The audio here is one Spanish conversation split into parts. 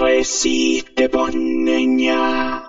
resiste, poneña.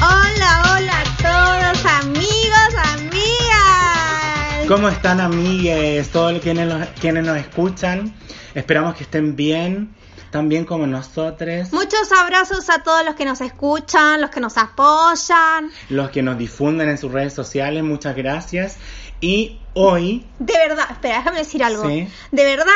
Hola, hola a todos, amigos, amigas. ¿Cómo están amigues? Todos quienes, los- quienes nos escuchan. Esperamos que estén bien, tan bien como nosotros. Muchos abrazos a todos los que nos escuchan, los que nos apoyan. Los que nos difunden en sus redes sociales, muchas gracias. Y hoy, De verdad, espera, déjame decir algo. Sí. De verdad,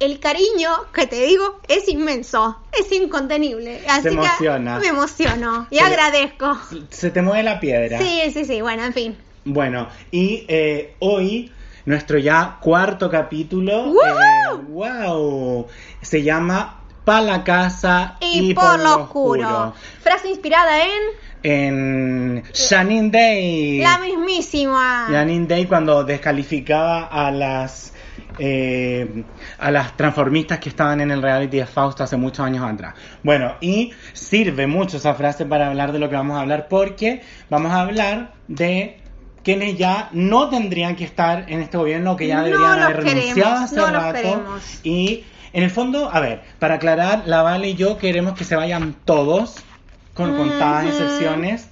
el cariño que te digo es inmenso, es incontenible. Así emociona. que me emociono y Se- agradezco. se te mueve la piedra. Sí, sí, sí, bueno, en fin. Bueno, y eh, hoy nuestro ya cuarto capítulo. Eh, ¡Wow! Se llama Pa la casa Y, por, lo oscuro. Frase inspirada en En Janine Day. la mismísima. Janine Day cuando descalificaba a las eh, a las transformistas que estaban en el reality de Fausto hace muchos años atrás. Bueno, y sirve mucho esa frase para hablar de lo que vamos a hablar porque vamos a hablar de quienes ya no tendrían que estar en este gobierno, que ya No deberían los haber renunciado queremos, hace no rato. Y en el fondo, a ver, para aclarar, la Vale y yo queremos que se vayan todos, con contadas excepciones.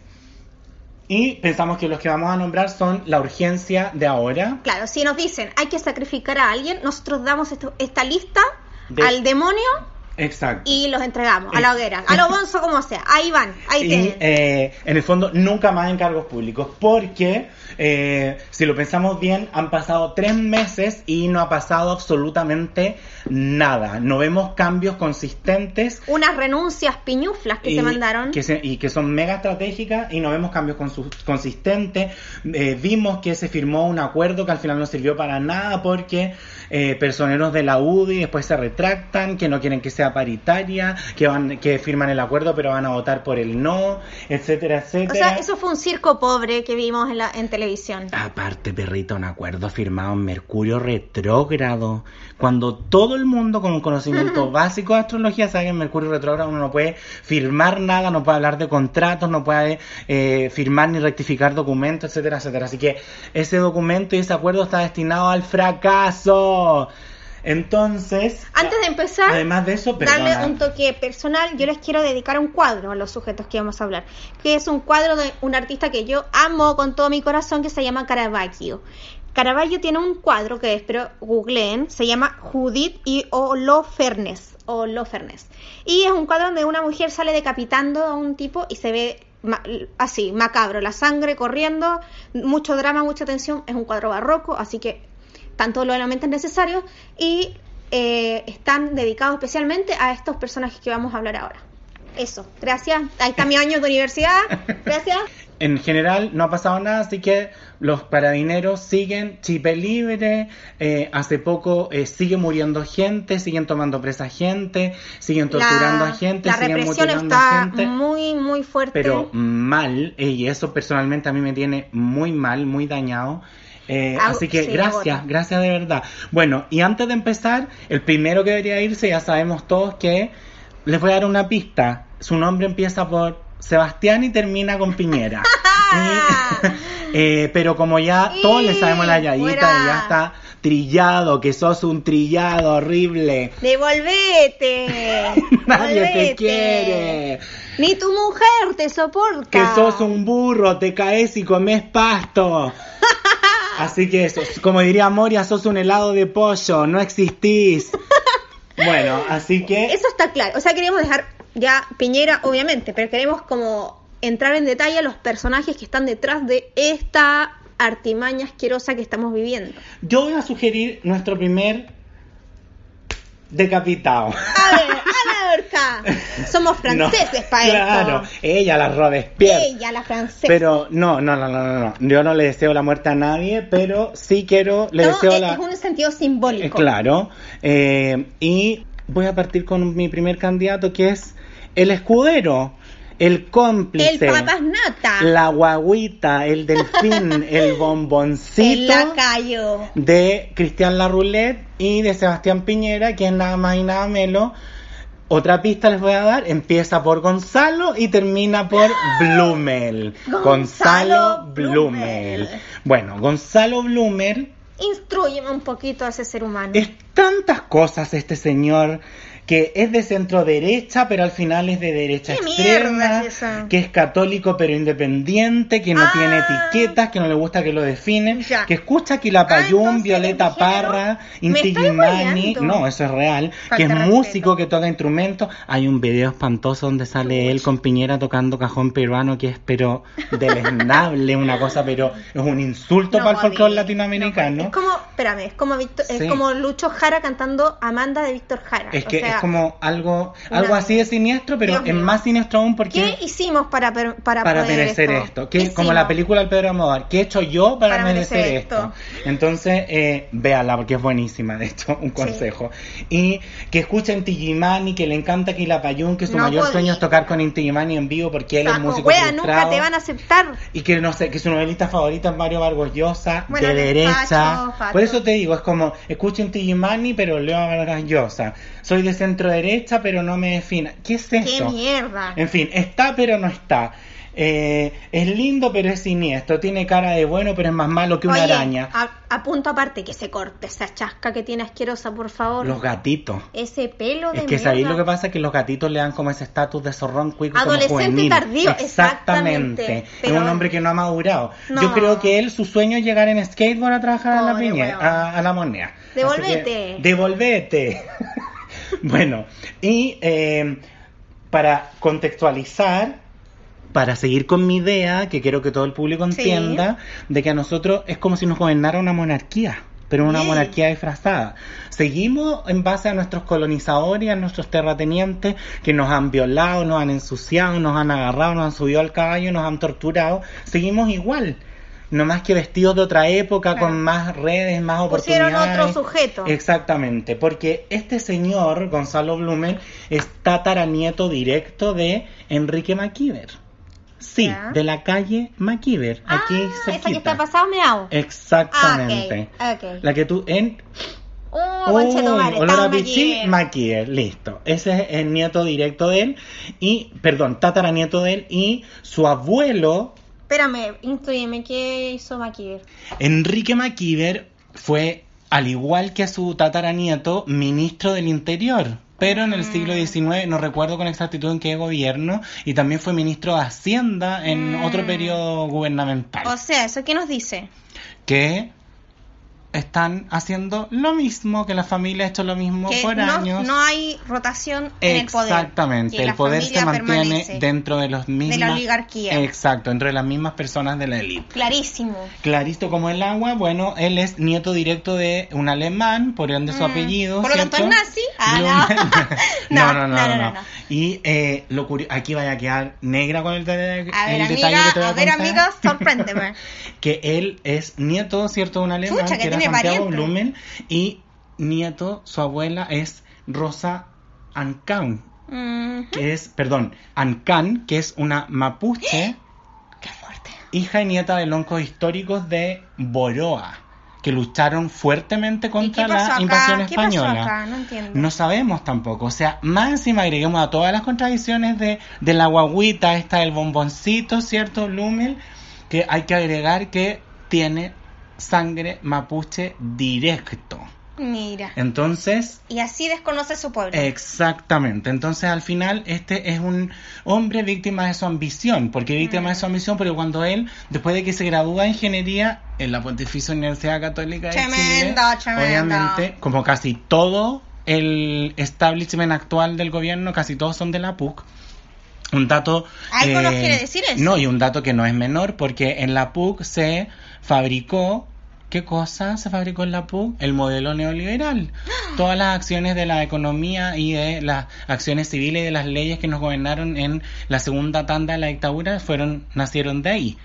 Y pensamos que los que vamos a nombrar son la urgencia de ahora. Claro, si nos dicen hay que sacrificar a alguien, nosotros damos esto- esta lista De- al demonio Exacto. y los entregamos a la hoguera, a lo bonzo como sea. Ahí van, ahí Y, tienen. eh, en el fondo, nunca más en cargos públicos, porque eh, si lo pensamos bien, han pasado tres meses y no ha pasado absolutamente nada. No vemos cambios consistentes. Unas renuncias piñuflas que y se mandaron. que se- y que son mega estratégicas y no vemos cambios consistentes. Eh, vimos que se firmó un acuerdo que al final no sirvió para nada porque eh, personeros de la UDI después se retractan, que no quieren que sea paritaria, que van que firman el acuerdo pero van a votar por el no, etcétera, O etcétera. sea, eso fue un circo pobre que vimos en, la, en televisión. Aparte, perrito, un acuerdo firmado en Mercurio retrógrado. Cuando todo el mundo con conocimiento básico de astrología sabe que en Mercurio retrógrado uno no puede firmar nada, no puede hablar de contratos, no puede eh, firmar ni rectificar documentos, etcétera, etcétera. Así que ese documento y ese acuerdo está destinado al fracaso. Entonces, Antes de empezar, además de eso, darle un toque personal, yo les quiero dedicar un cuadro a los sujetos que vamos a hablar, que es un cuadro de un artista que yo amo con todo mi corazón, que se llama Caravaggio. Caravaggio tiene un cuadro que espero googleen, se llama Judith y Holofernes, Holofernes. Y es un cuadro donde una mujer sale decapitando a un tipo y se ve ma- así, macabro, la sangre corriendo, mucho drama, mucha tensión, es un cuadro barroco, así que tanto los elementos necesarios y eh, están dedicados especialmente a estos personajes que vamos a hablar ahora. Eso, gracias. Ahí está mi año de universidad. Gracias. En general no ha pasado nada, así que los parabineros siguen chipe libre. eh, hace poco eh, sigue muriendo gente, siguen tomando presa gente, siguen torturando a gente, la siguen represión a está gente. muy, muy fuerte. Pero mal, y eso personalmente a mí me tiene muy mal, muy dañado. Eh, Ah, así que sí, gracias, gracias de verdad. Bueno, y antes de empezar, el primero que debería irse, ya sabemos todos que les voy a dar una pista. Su nombre empieza por Sebastián y termina con Piñera. Y- eh, pero como ya todos le sabemos la yayita y ya está trillado, que sos un trillado horrible. Devolvete. Nadie te quiere. Ni tu mujer te soporta. Que sos un burro, te caes y comes pasto. Así que eso, como diría Moria, sos un helado de pollo, no existís. Bueno, así que Eso está claro. O sea, queríamos dejar ya Piñera, obviamente, pero queremos como entrar en detalle a los personajes que están detrás de esta artimaña asquerosa que estamos viviendo. yo voy a sugerir nuestro primer decapitado. A ver, a la horca. Somos franceses No, para Claro, esto. ella la Robespierre. Ella, la francesa. Pero no, no, no, no, no. Yo no le deseo la muerte a nadie, pero sí quiero, le no, deseo es, la... es un sentido Eh, simbólico. claro. Eh, y voy a partir con mi primer candidato que es el escudero, el cómplice, El la guaguita, el delfín, el el bomboncito lacayo. de Cristian Larroulet y de Sebastián Piñera, que es nada más y nada menos Otra pista les voy a dar, empieza por Gonzalo y termina por Blumel. Gonzalo Blumel. Blumel. Bueno, Gonzalo Blumel Instruyeme un poquito a ese ser humano. es tantas cosas este señor que es de centro derecha, pero al final es de derecha ¿Qué extrema, es que es católico pero independiente, que no Ah. tiene etiquetas, que no le gusta que lo definen, Ya. que escucha Quilapayún, Ah, Violeta. Parra, Inti Gimani, no, eso es real, Falta que es músico, que toca instrumentos. Hay un video espantoso donde sale él con Piñera tocando cajón peruano, que es pero deleznable, una cosa, pero es un insulto No para el folclore latinoamericano. no es como, espérame, es como Sí. es como Lucho Jara cantando Amanda de Víctor Jara. Es O que sea, es como algo, una- algo así de siniestro, pero Dios es mío. más siniestro aún porque ¿Qué hicimos para per- para, para poder merecer esto? esto, ¿Qué como la película del Pedro Almodóvar, ¿qué he hecho yo para, Para merecer, merecer esto? esto? Entonces, eh, véala porque es buenísima, de hecho, un consejo. Y que escuchen Tigimani, que le encanta Quilapayún, que su No mayor sueño es tocar con Intigimani en vivo porque él es músico wea, nunca te van a aceptar. Y que no sé, que su novelista favorita es Mario Vargas Llosa, Bueno, de de derecha. facho, facho. Por eso te digo, es como, escuchen Tigimani, pero leo Vargas Llosa. Soy de centro derecha, pero no me defina. ¿Qué es ¡Qué esto? mierda! En fin, está pero no está. Eh, es lindo pero es siniestro. Tiene cara de bueno pero es más malo que una Oye, araña. A, a punto aparte que se corte esa chasca que tiene asquerosa, por favor. Los gatitos. Ese pelo de Es que sabéis lo que pasa que los gatitos le dan como ese estatus de zorrón cuico como Adolescente juvenil. tardío, exactamente. exactamente. Es un hombre que no ha madurado. No. Yo creo que él su sueño es llegar en skateboard a trabajar a la piña, a, a la moneda. Devolvete. que, devolvete. bueno, y eh, para contextualizar, para seguir con mi idea, que quiero que todo el público Sí. entienda, de que a nosotros es como si nos gobernara una monarquía, pero una Bien. monarquía disfrazada. Seguimos en base a nuestros colonizadores, a nuestros terratenientes, que nos han violado, nos han ensuciado, nos han agarrado, nos han subido al caballo, nos han torturado. Seguimos igual. No más que vestidos de otra época, Claro. con más redes, más Pusieron oportunidades. otro sujeto. Exactamente, porque este señor, Gonzalo Blumen, es tataranieto directo de Enrique Maquiver. Sí, Ya. de la calle Maquiver, aquí ah, esa que está pasado meao. Exactamente. Ah, ok, ok. La que tú en Oh, Uy, conchetumare, olor a listo. Ese es el nieto directo de él y, perdón, tataranieto de él y su abuelo Espérame, instruyeme, ¿qué hizo Maquiver? Enrique Maquiver fue, al igual que su tataranieto, ministro del Interior. Pero en el siglo Mm. XIX, no recuerdo con exactitud en qué gobierno, y también fue ministro de Hacienda en Mm. otro periodo gubernamental. O sea, ¿eso qué nos dice? que están haciendo lo mismo, que la familia ha hecho lo mismo Que por no, años. no hay rotación en el poder. Exactamente, el poder se mantiene dentro de los mismos. la oligarquía. Exacto, dentro de las mismas personas de la élite. Clarísimo. Clarito como el agua, bueno, él es nieto directo de un alemán, por ende su Mm. apellido. ¿Por lo tanto es nazi? Ah, no. no, no, no, No. Y eh, lo curio- aquí vaya a quedar negra con el, de- A ver, el amiga, detalle que te voy a, a ver, amiga, sorpréndeme. que él es nieto, ¿cierto?, de un alemán, Chucha, que era Santiago pariente. Blumen, y nieto, su abuela es Rosa Ancan, que es, perdón, Ancan, que es una mapuche, qué fuerte. hija y nieta de loncos históricos de Boroa, que lucharon fuertemente contra ¿Y qué pasó la invasión ¿Qué pasó española. No sabemos tampoco. O sea, más encima agreguemos a todas las contradicciones de, de la guaguita, esta del bomboncito, ¿cierto, Blumel? Que hay que agregar que tiene sangre mapuche directo. Mira. Entonces, Y así desconoce su pueblo. Exactamente. Entonces, al final, este es un hombre víctima de su ambición. porque víctima de su ambición? Porque cuando él, después de que se gradúa de ingeniería en la Pontificia Universidad Católica de Tremendo, Chile, tremendo. obviamente, como casi todo el establishment actual del gobierno, casi todos son de la PUC. Un dato. Algo nos quiere decir eso. No, y un dato que no es menor, porque en la PUC se fabricó. ¿Qué cosa se fabricó en la PUC? El modelo neoliberal. Todas las acciones de la economía y de las acciones civiles y de las leyes que nos gobernaron en la segunda tanda de la dictadura fueron nacieron de ahí.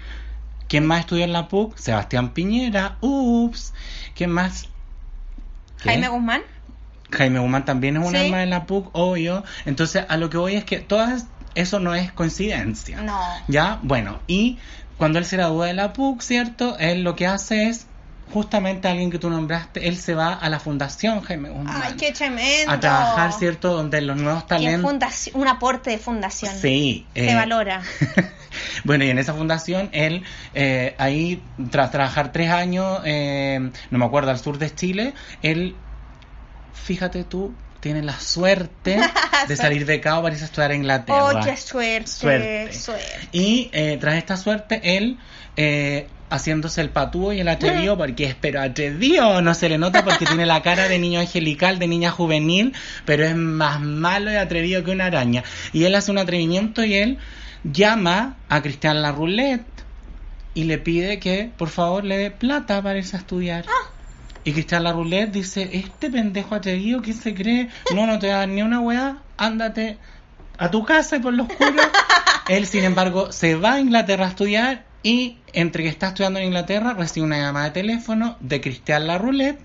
¿Quién más estudió en la PUC? Sebastián Piñera. Ups. ¿Quién más? ¿Qué? Jaime Guzmán. Jaime Guzmán también es un Sí. alma de la PUC, obvio. Entonces, a lo que voy es que todas eso no es coincidencia. No. ¿Ya? Bueno, y cuando él se gradúa de la PUC, ¿cierto? Él lo que hace es justamente alguien que tú nombraste, él se va a la Fundación Jaime Guzmán. Ay, qué tremendo. a trabajar, ¿cierto? Donde los nuevos talentos... un aporte de fundación. Sí. Se eh, valora. bueno, y en esa fundación, él eh, ahí, tras trabajar tres años, eh, no me acuerdo, al sur de Chile, él, fíjate tú, tiene la suerte de salir becado para irse a estudiar a Inglaterra. Oh, qué suerte. Suerte. suerte. Y eh, tras esta suerte, él eh, haciéndose el patúo y el atrevido, porque es pero atrevido, no se le nota porque tiene la cara de niño angelical, de niña juvenil, pero es más malo y atrevido que una araña. Y él hace un atrevimiento y él llama a Cristian Larroulette y le pide que por favor le dé plata para irse a estudiar. Y Cristian Larroulette dice, este pendejo atrevido, ¿quién se cree? No, no te va a dar ni una weá, ándate a tu casa y por lo oscuro. Él, sin embargo, se va a Inglaterra a estudiar y entre que está estudiando en Inglaterra recibe una llamada de teléfono de Cristian Larroulette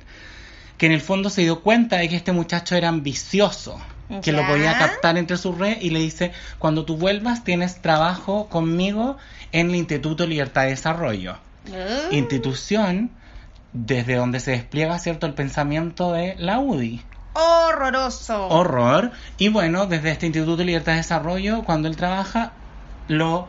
que en el fondo se dio cuenta de que este muchacho era ambicioso, que lo podía captar entre sus redes y le dice, cuando tú vuelvas tienes trabajo conmigo en el Instituto Libertad de Desarrollo Uh. institución desde donde se despliega cierto el pensamiento de la UDI. Horroroso. Horror. Y bueno, desde este Instituto de Libertad de Desarrollo, cuando él trabaja, lo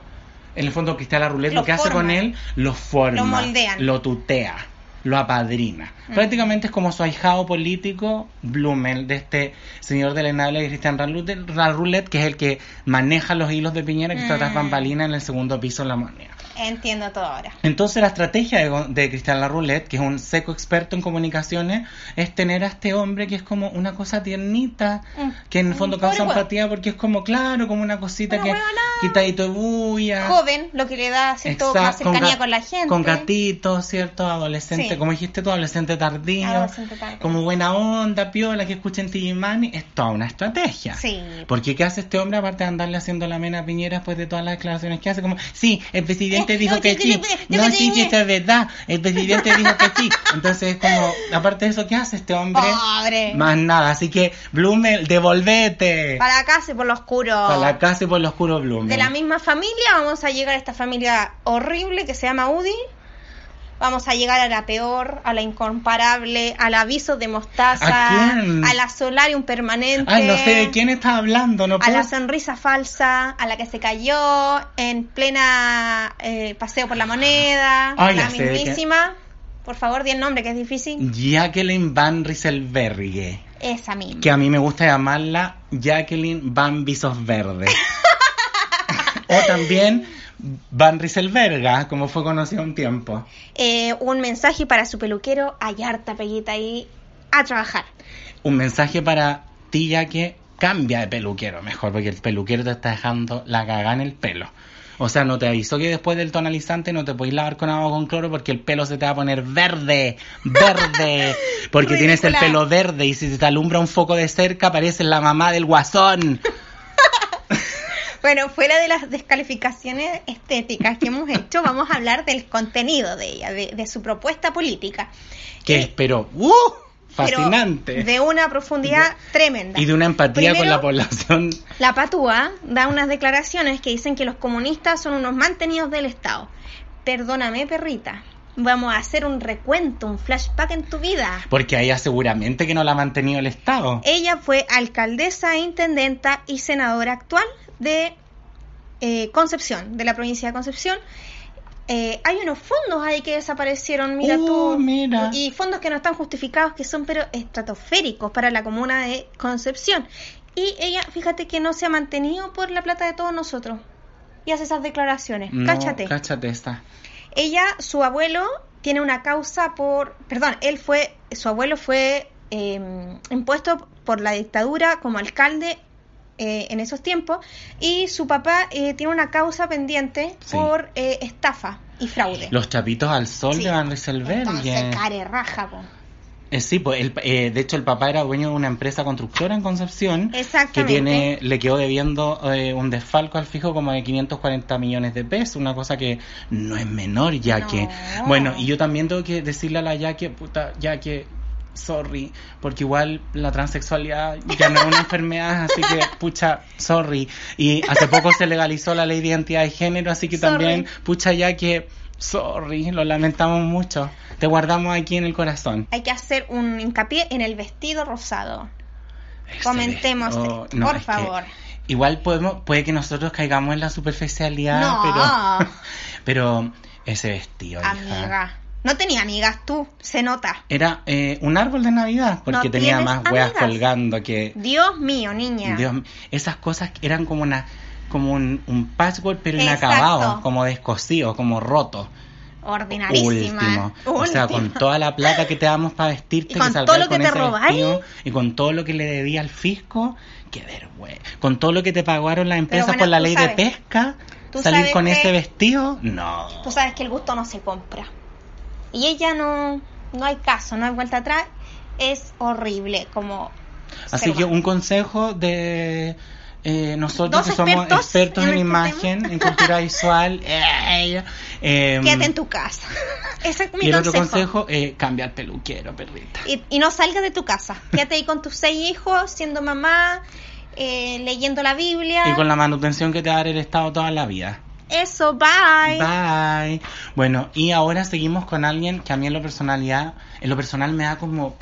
en el fondo Cristian Larroulette Lo lo que hace con él, lo forma, Lo moldean. lo tutea, lo apadrina. Mm. Prácticamente es como su ahijado político, Blumel, de este señor de la enable de Cristian Larroulette, que es el que maneja los hilos de Piñera que está tras Mm. bambalina en el segundo piso de la moneda. Entiendo todo ahora. Entonces la estrategia de, de Cristian Larroulette, que es un seco experto en comunicaciones, es tener a este hombre que es como una cosa tiernita, Mm. que en el fondo causa pobre empatía porque es como, claro, como una cosita que quitadito de bulla. Joven, lo que le da cierto Exacto, más cercanía ga- con, la gente. Con gatitos, ¿cierto? Adolescente, Sí. como dijiste tú, adolescente tardío. Adolescente tardío. Como buena onda, piola, que escuchen Tijimani. Es toda una estrategia. Sí. Porque ¿qué hace este hombre aparte de andarle haciendo la mena a Piñera después de todas las declaraciones que hace? Como, sí, el presidente Eh, dijo no, que sí. No, sí, sí, esto es verdad. El presidente dijo que sí. Entonces, como, aparte de eso, ¿qué hace este hombre? Pobre. Más nada. Así que, Blumel, devolvete. Para acá, se por lo oscuro. Para la casa y por lo oscuro, Blumel. De la misma familia vamos a llegar a esta familia horrible que se llama UDI. Vamos a llegar a la peor, a la incomparable, al aviso de mostaza, ¿A quién? a la solarium permanente, Ay, no sé de quién estás hablando, no a la sonrisa falsa, a la que se cayó en plena eh, paseo por la moneda, Ay, la de qué. mismísima. Por favor, di el nombre que es difícil. Jacqueline Van Rieselberghe. Esa misma. Que a mí me gusta llamarla Jacqueline Van Visos Verde. o también Van Rieselberga, como fue conocida un tiempo. Eh, un mensaje para su peluquero, hay harta peguita ahí a trabajar. Un mensaje para ti, ya que cambia de peluquero mejor, porque el peluquero te está dejando la cagada en el pelo. O sea, no te avisó que después del tonalizante no te podéis lavar con agua con cloro porque el pelo se te va a poner verde, verde, porque tienes el pelo verde y si se te alumbra un foco de cerca pareces la mamá del guasón. Bueno, fuera de las descalificaciones estéticas que hemos hecho, vamos a hablar del contenido de ella, de, de su propuesta política. Que es, pero, ¡uh! pero Fascinante. De una profundidad tremenda. y de una empatía con la población. La Patúa da unas declaraciones que dicen que los comunistas son unos mantenidos del Estado. Perdóname, perrita. Vamos a hacer un recuento, un flashback en tu vida. Porque a ella seguramente que no la ha mantenido el Estado. Ella fue alcaldesa, intendenta y senadora actual de eh, Concepción, de la provincia de Concepción. Eh, hay unos fondos ahí que desaparecieron, mira Uh, tú. mira. Y fondos que no están justificados, que son pero estratosféricos para la comuna de Concepción. Y ella, fíjate que no se ha mantenido por la plata de todos nosotros. Y hace esas declaraciones. No, Cáchate. Cáchate esta. Ella, su abuelo, tiene una causa por. Perdón, él fue. Su abuelo fue eh, impuesto por la dictadura como alcalde eh, en esos tiempos. Y su papá eh, tiene una causa pendiente Sí. por eh, estafa y fraude. Los chapitos al sol Sí. de Van. Entonces, care raja, po. Eh, sí, pues el- eh, de hecho el papá era dueño de una empresa constructora en Concepción que tiene le quedó debiendo eh, un desfalco al fijo como de 540 millones de pesos, una cosa que no es menor ya No. que bueno, y yo también tengo que decirle a la ya que puta, ya que sorry, porque igual la transexualidad ya no es una enfermedad, así que pucha, sorry. Y hace poco se legalizó la ley de identidad de género, así que Sorry. también pucha ya que Sorry, lo lamentamos mucho. Te guardamos aquí en el corazón. Hay que hacer un hincapié en el vestido rosado. Ese Comentemos, vestido- por favor. igual podemos, puede que nosotros caigamos en la superficialidad, No. pero, pero ese vestido, hija. No tenía amigas tú, se nota. Era eh, un árbol de Navidad, porque No tenía más amigas. colgando que... Dios mío, niña. Dios, esas cosas eran como una como un, un patchwork pero Exacto. inacabado, como descosido, como roto. Ordinarísima. Último. O sea, con toda la plata que te damos para vestirte, Y con que todo lo que te robáis. y con todo lo que le debía al fisco, qué vergüenza. Con todo lo que te pagaron las empresas bueno, por la ley sabes. de pesca, salir con que- ese vestido, no. Tú sabes que el gusto no se compra. Y ella no, no hay caso, no hay vuelta atrás. Es horrible, como... Así que un consejo de eh, nosotros que somos expertos en en, este imagen, en cultura visual, eh, eh, Quédate en tu casa. Ese es mi y el otro consejo. consejo, eh, cambia el peluquero, perrita. Y, y no salgas de tu casa. Quédate ahí con tus seis hijos, siendo mamá, eh, leyendo la Biblia. Y con la manutención que te va a dar el Estado toda la vida. Eso, bye. Bye. Bueno, y ahora seguimos con alguien que a mí en lo personalidad, en lo personal me da como,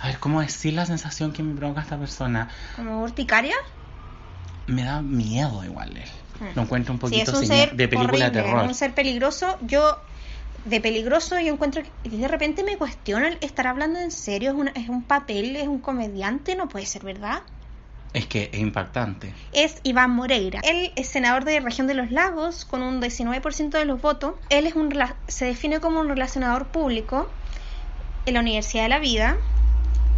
a ver, ¿cómo decir la sensación que me provoca esta persona? ¿Como urticaria? Me da miedo igual él. Mm. Lo encuentro un Sí, es poquito un sin- ser de película horrible, de terror. un ser peligroso. Yo, de peligroso, yo encuentro que de repente me cuestiono el estar hablando en serio. Es, una- es un papel, es un comediante, no puede ser verdad. Es que es impactante. es Iván Moreira. Él es senador de región de los lagos con un 19% de los votos. Él es un se define como un relacionador público en la Universidad de la Vida.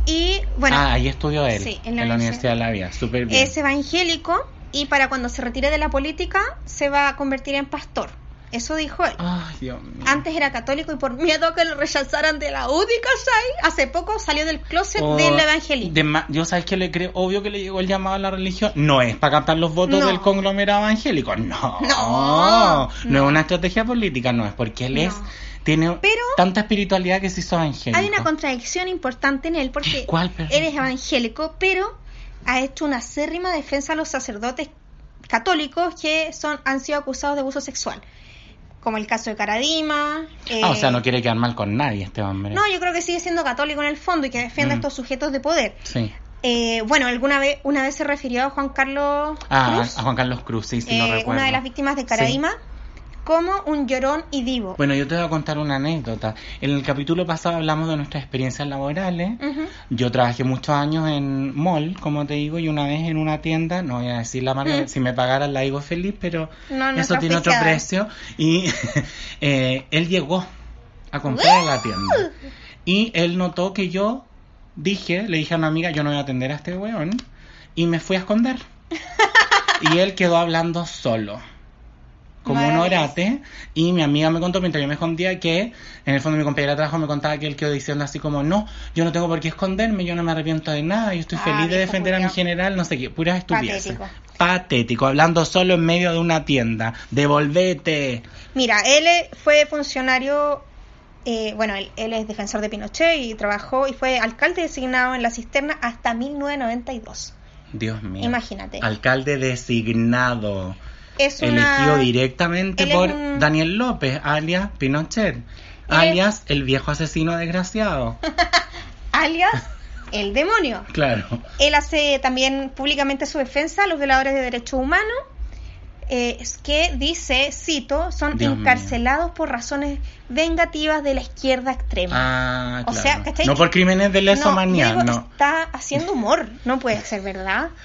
Y bueno, ah, ahí estudió él, sí, en la, Universidad de la Vida. Súper bien. es evangélico y para cuando se retire de la política se va a convertir en pastor. Eso dijo él. Ay, Dios mío. Antes era católico y por miedo a que lo rechazaran de la UDI, ¿cachai? Hace poco salió del closet Oh, del evangelismo. de yo sabes que le creo, obvio que le llegó el llamado a la religión. No es para captar los votos No. del conglomerado evangélico. No. No, No, no. es una estrategia política, no es porque él No. es tiene Pero- tanta espiritualidad que se hizo evangélico. Hay una contradicción importante en él porque ¿Cuál, perdón? él es evangélico, pero ha hecho una acérrima defensa a los sacerdotes católicos que son han sido acusados de abuso sexual, como el caso de Caradima. eh, Ah, o sea, no quiere quedar mal con nadie este hombre. no, yo creo que sigue siendo católico en el fondo y que defiende a Mm. estos sujetos de poder. Sí. Eh, bueno, alguna vez una vez se refirió a Juan Carlos Ah, Cruz, a Juan Carlos Cruz, sí, sí, eh, recuerdo. una de las víctimas de Caradima, como un llorón y divo. Bueno, yo te voy a contar una anécdota. En el capítulo pasado hablamos de nuestras experiencias laborales. Yo trabajé muchos años en mall, como te digo, y una vez en una tienda, no voy a decir la marca, Mm. si me pagaran la digo feliz, pero No, no eso es tiene otro precio. Y eh, él llegó a comprar la tienda. Y él notó que yo dije, le dije a una amiga, yo no voy a atender a este weón, y me fui a esconder. y él quedó hablando solo como un orate y mi amiga me contó mientras yo me escondía que en el fondo mi compañera de trabajo me contaba que él quedó diciendo así como no, yo no tengo por qué esconderme, yo no me arrepiento de nada, yo estoy Ah, feliz de defender a mi general, no sé qué, puras estupideces. Patético. Patético, hablando solo en medio de una tienda. Devolvete. Mira, él fue funcionario, eh, bueno, él, él es defensor de Pinochet y trabajó y fue alcalde designado en la cisterna hasta 1992. Dios mío. Imagínate. Alcalde designado. Es una... Elegido directamente él por un- Daniel López, alias Pinochet. Alias el viejo asesino desgraciado. alias el demonio. Claro. Él hace también públicamente su defensa a los violadores de derechos humanos, eh, es que dice, cito, son Dios mío. encarcelados por razones vengativas de la izquierda extrema. Ah, O claro. sea, ¿cachai? no por crímenes de lesa no, humanidad, no. está haciendo humor, no puede ser verdad.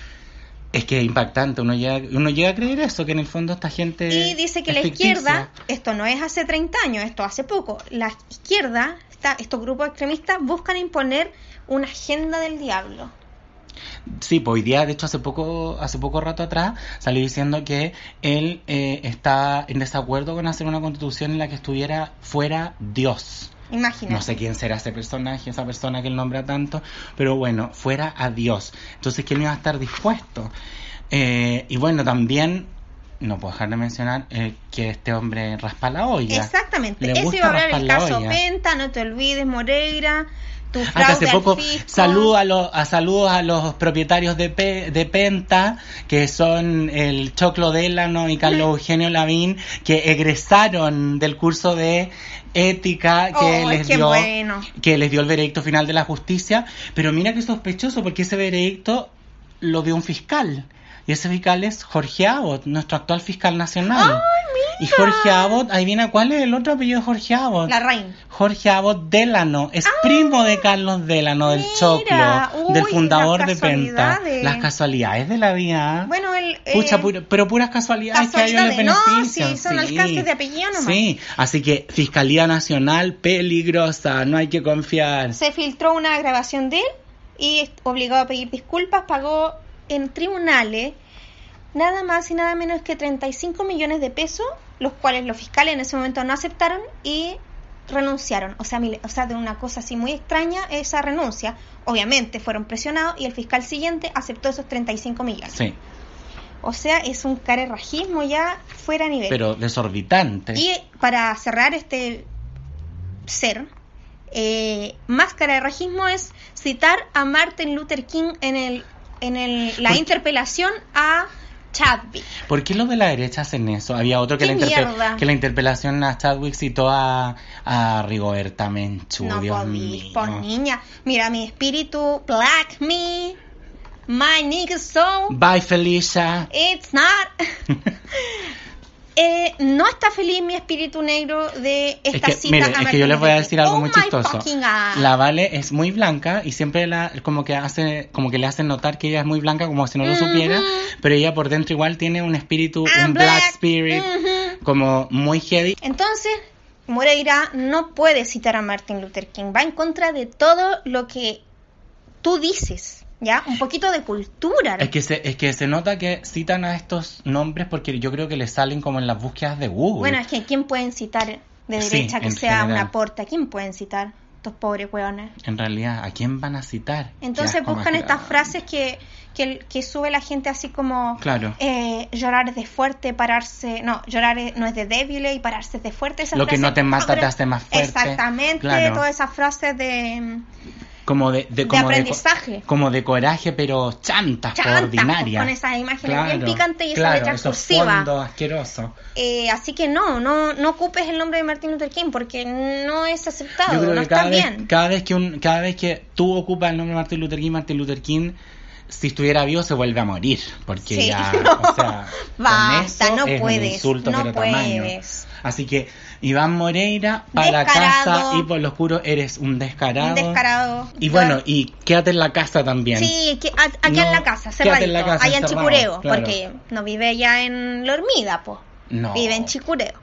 Es que es impactante, uno llega, uno llega a creer eso, que en el fondo esta gente... Y dice que la ficticia. izquierda, esto no es hace 30 años, esto hace poco, la izquierda, está, estos grupos extremistas buscan imponer una agenda del diablo. Sí, pues hoy día, de hecho, hace poco, hace poco rato atrás, salió diciendo que él eh, está en desacuerdo con hacer una constitución en la que estuviera fuera Dios. Imagínate. No sé quién será ese personaje, esa persona que él nombra tanto, pero bueno, fuera a Dios. Entonces, no iba a estar dispuesto. Eh, y bueno, también, no puedo dejar de mencionar eh, que este hombre raspa la olla. Exactamente. Le Eso gusta iba a hablar el caso olla. Penta, no te olvides, Moreira, tu Hasta fraude hace poco saludo a los a saludos a los propietarios de, Pe- de Penta que son el Choclo Delano y Carlos Eugenio Lavín que egresaron del curso de ética que Oh, les qué dio bueno. que les dio el veredicto final de la justicia. Pero mira que sospechoso porque ese veredicto lo dio un fiscal y ese fiscal es Jorge Abbott nuestro actual fiscal nacional ¡Ay, y Jorge Abbott adivina cuál es el otro apellido de Jorge Abbott La reina. Jorge Abbott Delano, es primo de Carlos Delano del mira, Choclo, del fundador de Penta. Las casualidades de la vida. Bueno, el. Pucha, eh, pura- pero puras casualidades que a ellos les casualidades, no, benefician. sí, son alcances de apellido nomás. Sí, así que Fiscalía Nacional, peligrosa, no hay que confiar. se filtró una grabación de él y obligado a pedir disculpas, pagó en tribunales nada más y nada menos que 35 millones de pesos, los cuales los fiscales en ese momento no aceptaron y renunciaron. O sea, o sea, de una cosa así muy extraña esa renuncia. Obviamente fueron presionados y el fiscal siguiente aceptó esos 35 millones. Sí, O sea, es un carerrajismo ya fuera de nivel. pero desorbitante. Y para cerrar este ser, eh, máscara de racismo es citar a Martin Luther King en el en el, la interpelación a Chadwick. ¿Por qué los de la derecha hacen eso? Había otro que, ¿Qué la, interpe- mierda? que la interpelación a Chadwick citó a, a Rigoberta Menchú, no Dios mío. por niña. Mira, mi espíritu, black me, my nigga soul, Bye, Felicia. it's not. Eh, no está feliz mi espíritu negro de Es esta que, cita mire, es que yo les voy a decir algo Oh muy chistoso. La Vale es muy blanca y siempre la, como que hace, como que le hacen notar que ella es muy blanca como si no lo supiera, pero ella por dentro igual tiene un espíritu, I'm un black, black. spirit, como muy heavy. Entonces, Moreira no puede citar a Martin Luther King. Va en contra de todo lo que tú dices, ¿ya? Un poquito de cultura. Es que se, es que se nota que citan a estos nombres porque yo creo que les salen como en las búsquedas de Google. Bueno, es que ¿quién pueden citar de Sí, derecha que sea general. un aporte? ¿A quién pueden citar? Estos pobres hueones. En realidad, ¿a quién van a citar? Entonces buscan estas frases que, que, que sube la gente así como Claro. eh, llorar es de fuerte, pararse, no, llorar es- no es de débil y pararse es de fuerte. Esas Lo que no te mata pero- te hace más fuerte. Exactamente, Claro. todas esas frases de, Como de, de, como co- aprendizaje. como de coraje, pero chantas, Chantas, ordinaria. con esas imágenes bien picantes y esa claro, letra esos cursiva. Eh, así que no, no, no ocupes el nombre de Martin Luther King porque no es aceptado, Yo creo no que está cada vez, bien. cada vez que un, cada vez que tú ocupas el nombre de Martin Luther King, Martin Luther King, si estuviera vivo se vuelve a morir, porque Sí, ya, no. o sea, con Basta, eso no puedes, insulto no pero tamaño. Así que Iván Moreira para la Descarado. casa y por lo oscuro eres un descarado. Un descarado. Y bueno, y quédate en la casa también. Sí, que, a- aquí No, en la casa, cerradito, en la casa, allá en Chicureo, claro. porque no vive allá en La Hormida, pues. No. Vive en Chicureo.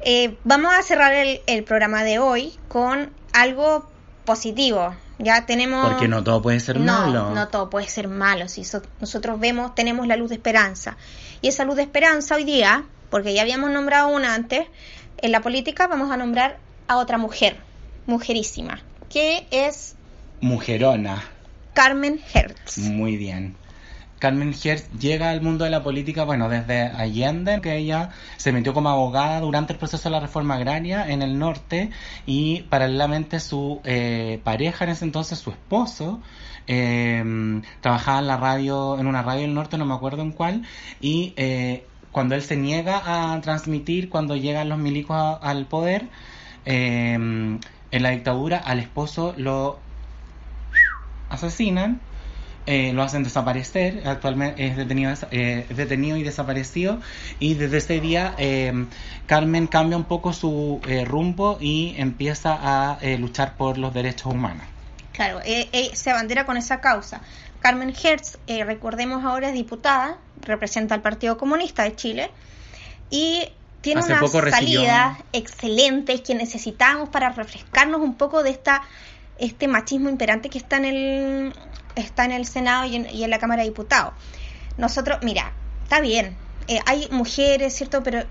Eh, vamos a cerrar el, el programa de hoy con algo positivo. Ya tenemos... Porque no todo puede ser no, malo. No todo puede ser malo. Si so- nosotros vemos, tenemos la luz de esperanza. Y esa luz de esperanza hoy día, porque ya habíamos nombrado una antes, en la política vamos a nombrar a otra mujer, mujerísima, que es Mujerona. Carmen Hertz. Muy bien. Carmen Hertz llega al mundo de la política, bueno, desde Allende, que ella se metió como abogada durante el proceso de la reforma agraria en el norte y paralelamente su eh, pareja en ese entonces, su esposo, eh, trabajaba en la radio, en una radio del norte, no me acuerdo en cuál, y eh, cuando él se niega a transmitir, cuando llegan los milicos a- al poder, eh, en la dictadura al esposo lo asesinan, eh, lo hacen desaparecer, actualmente es detenido, eh, detenido y desaparecido, y desde ese día eh, Carmen cambia un poco su eh, rumbo y empieza a luchar por los derechos humanos. Claro, se abandera con esa causa. Carmen Hertz, eh, recordemos ahora, es diputada, representa al Partido Comunista de Chile y tiene Hace unas salidas excelentes que necesitamos para refrescarnos un poco de esta este machismo imperante que está en el está en el Senado y en, y en la Cámara de Diputados. Nosotros, mira, está bien, eh, hay mujeres, ¿cierto? Pero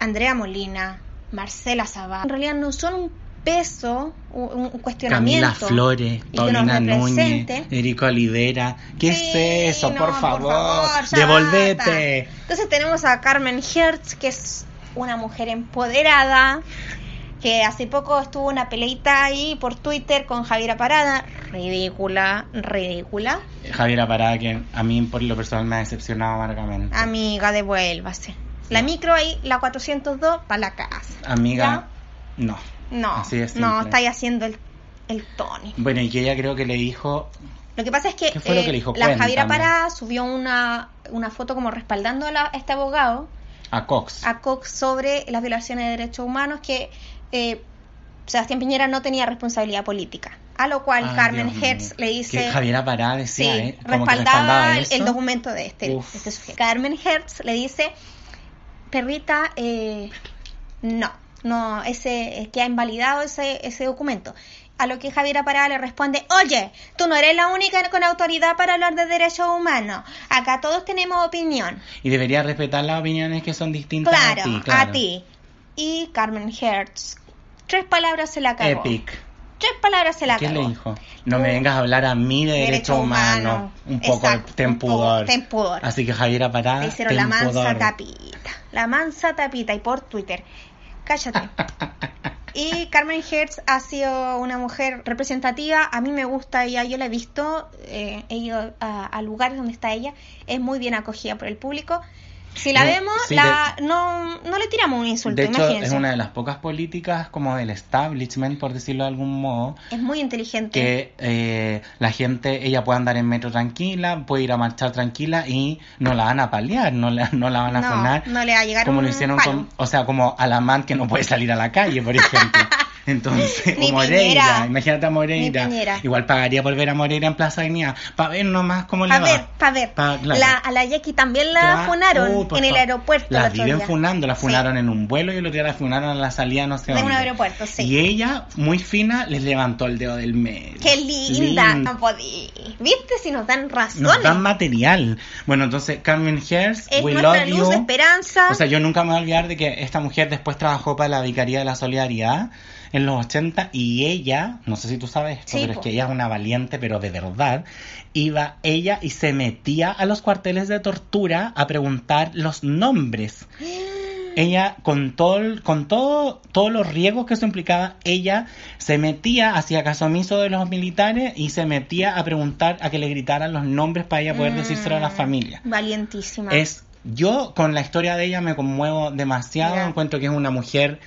Andrea Molina, Marcela Sabá, en realidad no son un peso, un, un cuestionamiento. Camila Flores, Paulina Núñez. Erico Olivera. ¿Qué Sí, es eso? no, por favor, ya devolvete. basta. Entonces tenemos a Carmen Hertz, que es una mujer empoderada, que hace poco estuvo una peleita ahí por Twitter con Javiera Parada, ridícula, ridícula. Javiera Parada, que a mí por lo personal me ha decepcionado amargamente. Amiga, devuélvase. La micro ahí, la 402, para la casa. Amiga, no. No, Así de no, está ahí haciendo el, el Tony. Bueno, y que ella creo que le dijo, Lo que pasa es que, eh, ¿Qué fue lo que le dijo? la Javiera. Parada subió una, una foto como respaldando a, este abogado, a Cox. a Cox, sobre las violaciones de derechos humanos que eh, Sebastián Piñera no tenía responsabilidad política. A lo cual Ay, Carmen Dios Hertz mío. le dice... Que Javiera Parada decía, Sí, ¿eh? Como que respaldaba el, documento de este, Uf. este sujeto. Carmen Hertz le dice, perrita, eh, no, no, ese eh, que ha invalidado ese, ese documento. A lo que Javiera Parada le responde, oye, tú no eres la única con autoridad para hablar de derechos humanos. Acá todos tenemos opinión. Y debería respetar las opiniones que son distintas Claro, a ti, claro. a ti. Y Carmen Hertz, tres palabras se la cagó. Epic. Tres palabras se la ¿Qué cagó. le dijo? No me vengas a hablar a mí de derecho derechos humanos. humano. Un poco Exacto, ten pudor. ten pudor. Así que Javiera Parada, Le hicieron la mansa pudor. tapita. La mansa tapita y por Twitter. Cállate. Y Carmen Hertz ha sido una mujer representativa. A mí me gusta ella, yo la he visto, eh, he ido a, a lugares donde está ella. Es muy bien acogida por el público. Si la No, vemos, sí, la, no, no le tiramos un insulto, De hecho, imagínense. es una de las pocas políticas como del establishment, por decirlo de algún modo, Es muy inteligente. que eh, la gente, ella puede andar en metro tranquila, puede ir a marchar tranquila y no la van a paliar, no la, no la van a no, funar. no le va a llegar como un lo hicieron palo. con, o sea, como a la man que no puede salir a la calle, por ejemplo. Entonces, o Moreira, imagínate a Moreira. Igual pagaría por ver a Moreira en Plaza Avenida, para ver nomás cómo le Pa' va. ver, pa' ver. Pa- claro. La- a la Jackie también la Claro. funaron por en el aeropuerto. La viven funando, la Sí. funaron en un vuelo y el otro día la funaron a la salida no sé De un aeropuerto, sí. Y ella, muy fina, les levantó el dedo del medio. Qué linda. No podí. ¿Viste si nos dan razones? Nos dan material. Bueno, entonces, Carmen Hertz, es we love luz you. esperanza. O sea, yo nunca me voy a olvidar de que esta mujer después trabajó para la Vicaría de la Solidaridad en los 80 y ella, no sé si tú sabes esto, Sí, pero es que ella es una valiente, pero de verdad, iba ella y se metía a los cuarteles de tortura a preguntar los nombres. Ella, con todo, con todo, todos los riesgos que eso implicaba, ella se metía, hacía caso omiso de los militares y se metía a preguntar, a que le gritaran los nombres para ella poder decírselo a la Mm, familia. Valientísima. Es, yo con la historia de ella me conmuevo demasiado, Ya. encuentro que es una mujer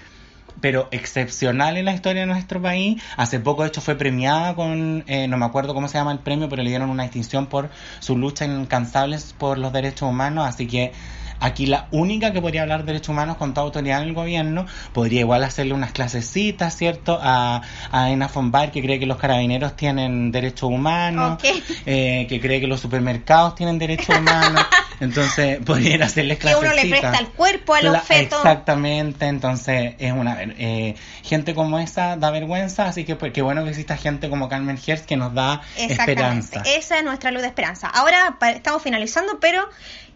pero excepcional en la historia de nuestro país. Hace poco, de hecho, fue premiada con, eh, no me acuerdo cómo se llama el premio, pero le dieron una distinción por su lucha incansables por los derechos humanos. Así que aquí la única que podría hablar de derechos humanos con toda autoridad en el gobierno podría igual hacerle unas clasecitas, ¿cierto? A, a Ena von Baer, que cree que los carabineros tienen derechos humanos, eh, que cree que los supermercados tienen derechos humanos. Entonces, podría ir a hacerles que uno le clasecitas. presta el cuerpo al Cla- objeto. Exactamente, entonces es una eh, gente como esa da vergüenza, así que pues, qué bueno que exista gente como Carmen Hertz que nos da esperanza. Esa es nuestra luz de esperanza. Ahora estamos finalizando, pero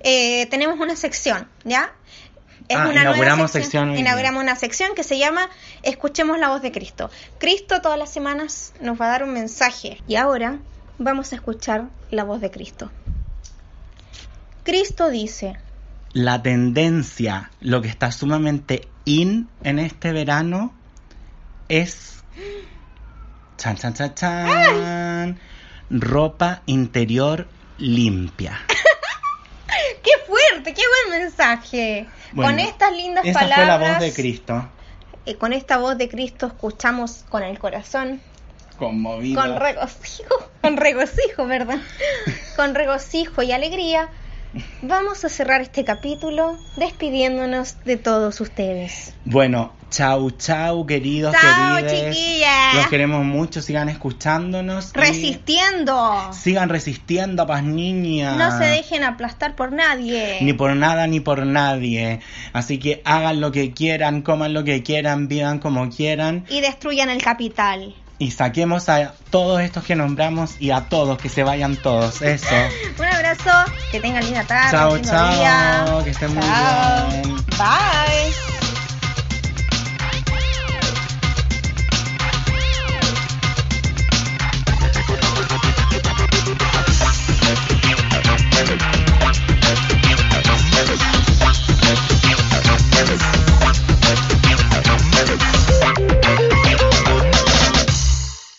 eh, tenemos una sección, ¿ya? Es Ah, una inauguramos sección día. Inauguramos una sección que se llama Escuchemos la voz de Cristo. Cristo todas las semanas nos va a dar un mensaje y ahora vamos a escuchar la voz de Cristo. Cristo dice, La tendencia, lo que está sumamente in en este verano es chan chan chan chan ropa interior limpia. ¡qué fuerte! ¡Qué buen mensaje! Bueno, con estas lindas Esa palabras, fue la voz de Cristo, eh, con esta voz de Cristo escuchamos con el corazón conmovido. Con regocijo, con regocijo, ¿verdad? Con regocijo y alegría, vamos a cerrar este capítulo despidiéndonos de todos ustedes. Bueno, chau, chau, queridos, ¡Chao, querides. chiquillas! Los queremos mucho, sigan escuchándonos. y Resistiendo. Sigan resistiendo, paz niñas. No se dejen aplastar por nadie. Ni por nada ni por nadie. Así que hagan lo que quieran, coman lo que quieran, vivan como quieran. Y destruyan el capital. Y saquemos a todos estos que nombramos y a todos, que se vayan todos. Eso. Un abrazo, que tengan linda tarde. Chao, chao, día. que estén muy bien. Bye.